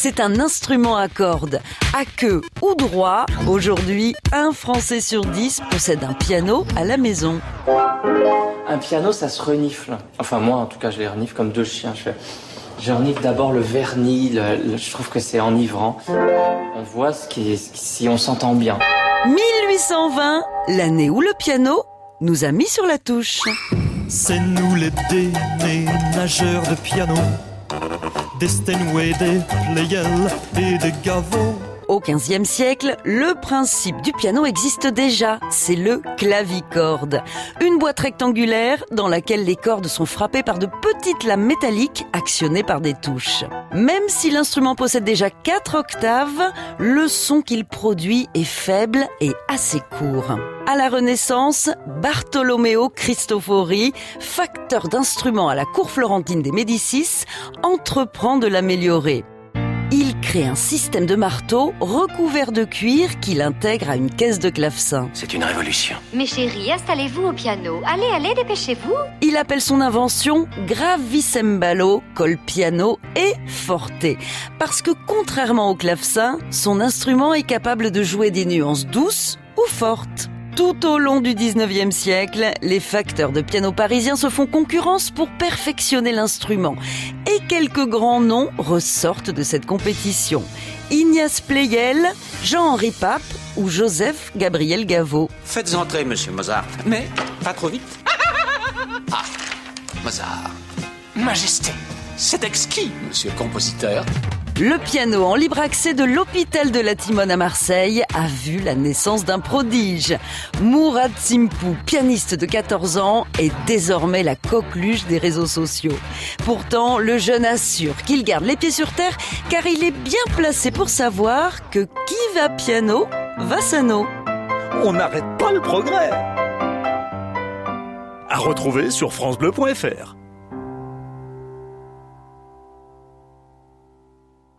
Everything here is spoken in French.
C'est un instrument à cordes, à queue ou droit. Aujourd'hui, un Français sur dix possède un piano à la maison. Un piano, ça se renifle. Enfin, moi, en tout cas, je les renifle comme deux chiens. Je, fais... je renifle d'abord le vernis. le- le- je trouve que c'est enivrant. On voit ce qui est, si on s'entend bien. 1820, l'année où le piano nous a mis sur la touche. C'est nous les déménageurs de piano, des des Pleyel et des Gaveau. Au XVe siècle, le principe du piano existe déjà. C'est le clavicorde. Une boîte rectangulaire dans laquelle les cordes sont frappées par de petites lames métalliques actionnées par des touches. Même si l'instrument possède déjà quatre octaves, le son qu'il produit est faible et assez court. À la Renaissance, Bartolomeo Cristofori, facteur d'instruments à la cour florentine des Médicis, entreprend de l'améliorer. Il crée un système de marteau recouvert de cuir qu'il intègre à une caisse de clavecin. C'est une révolution. Mes chéris, installez-vous au piano. Allez, allez, dépêchez-vous. Il appelle son invention gravissembalo, col piano et forte. Parce que contrairement au clavecin, son instrument est capable de jouer des nuances douces ou fortes. Tout au long du 19e siècle, les facteurs de piano parisiens se font concurrence pour perfectionner l'instrument. Et quelques grands noms ressortent de cette compétition. Ignace Pleyel, Jean-Henri Pape ou Joseph Gabriel Gaveau. Faites entrer, monsieur Mozart. Mais pas trop vite. Ah, Mozart. Majesté. C'est exquis, monsieur le compositeur. Le piano en libre accès de l'hôpital de la Timone à Marseille a vu la naissance d'un prodige. Mourad Simpou, pianiste de 14 ans, est désormais la coqueluche des réseaux sociaux. Pourtant, le jeune assure qu'il garde les pieds sur terre car il est bien placé pour savoir que qui va piano va sano. On n'arrête pas le progrès. À retrouver sur francebleu.fr.